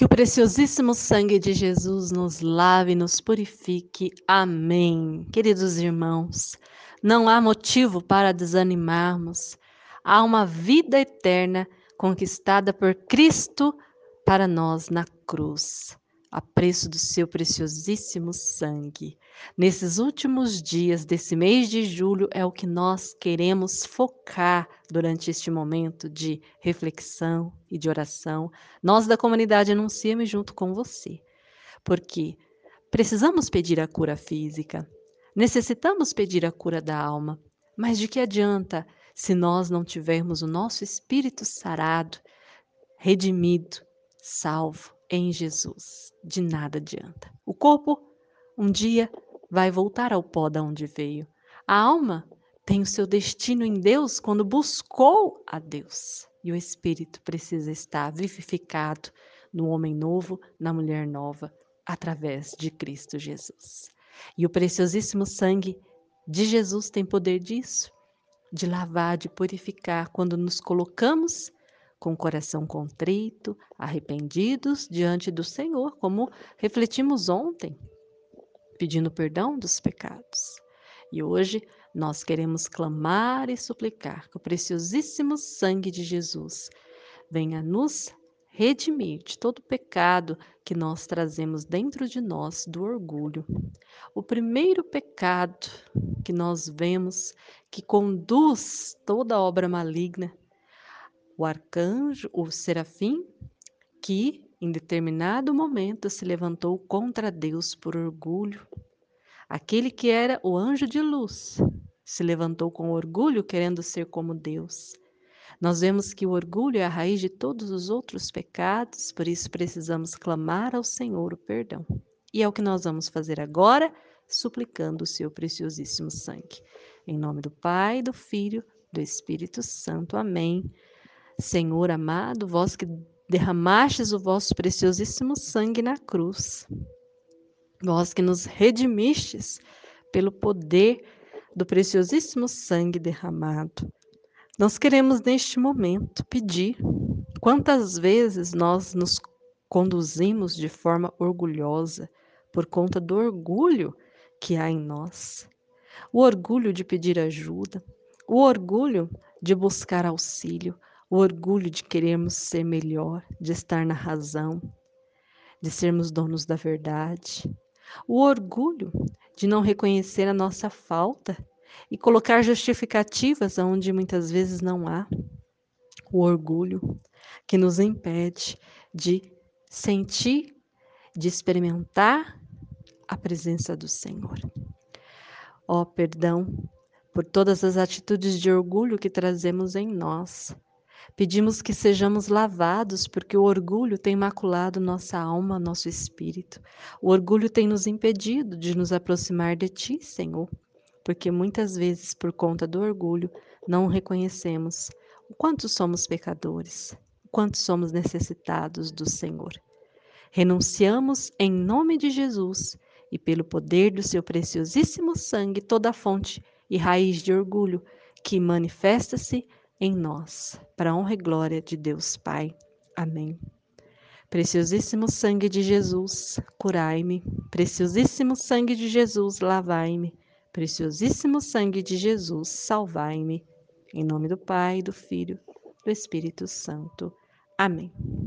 Que o preciosíssimo sangue de Jesus nos lave e nos purifique. Amém. Queridos irmãos, não há motivo para desanimarmos. Há uma vida eterna conquistada por Cristo para nós na cruz a preço do seu preciosíssimo sangue. Nesses últimos dias desse mês de julho é o que nós queremos focar durante este momento de reflexão e de oração. Nós da comunidade Anunciame junto com você. Porque precisamos pedir a cura física, necessitamos pedir a cura da alma, mas de que adianta se nós não tivermos o nosso espírito sarado, redimido, salvo em Jesus. De nada adianta. O corpo um dia vai voltar ao pó da onde veio. A alma tem o seu destino em Deus quando buscou a Deus. E o espírito precisa estar vivificado no homem novo, na mulher nova, através de Cristo Jesus. E o preciosíssimo sangue de Jesus tem poder disso, de lavar, de purificar quando nos colocamos com o coração contrito, arrependidos diante do Senhor, como refletimos ontem, pedindo perdão dos pecados. E hoje nós queremos clamar e suplicar que o preciosíssimo sangue de Jesus venha nos redimir de todo pecado que nós trazemos dentro de nós do orgulho. O primeiro pecado que nós vemos que conduz toda obra maligna o arcanjo, o serafim, que em determinado momento se levantou contra Deus por orgulho. Aquele que era o anjo de luz se levantou com orgulho, querendo ser como Deus. Nós vemos que o orgulho é a raiz de todos os outros pecados, por isso precisamos clamar ao Senhor o perdão. E é o que nós vamos fazer agora, suplicando o seu preciosíssimo sangue. Em nome do Pai, do Filho, do Espírito Santo. Amém. Senhor amado, vós que derramastes o vosso preciosíssimo sangue na cruz, vós que nos redimistes pelo poder do preciosíssimo sangue derramado. Nós queremos neste momento pedir quantas vezes nós nos conduzimos de forma orgulhosa por conta do orgulho que há em nós. O orgulho de pedir ajuda, o orgulho de buscar auxílio, o orgulho de querermos ser melhor, de estar na razão, de sermos donos da verdade, o orgulho de não reconhecer a nossa falta e colocar justificativas onde muitas vezes não há, o orgulho que nos impede de sentir, de experimentar a presença do Senhor. Ó, oh, perdão por todas as atitudes de orgulho que trazemos em nós Pedimos que sejamos lavados, porque o orgulho tem maculado nossa alma, nosso espírito. O orgulho tem nos impedido de nos aproximar de Ti, Senhor, porque muitas vezes, por conta do orgulho, não reconhecemos o quanto somos pecadores, o quanto somos necessitados do Senhor. Renunciamos em nome de Jesus e pelo poder do seu preciosíssimo sangue toda fonte e raiz de orgulho que manifesta-se em nós, para a honra e glória de Deus Pai. Amém. Preciosíssimo sangue de Jesus, curai-me. Preciosíssimo sangue de Jesus, lavai-me. Preciosíssimo sangue de Jesus, salvai-me. Em nome do Pai, do Filho, do Espírito Santo. Amém.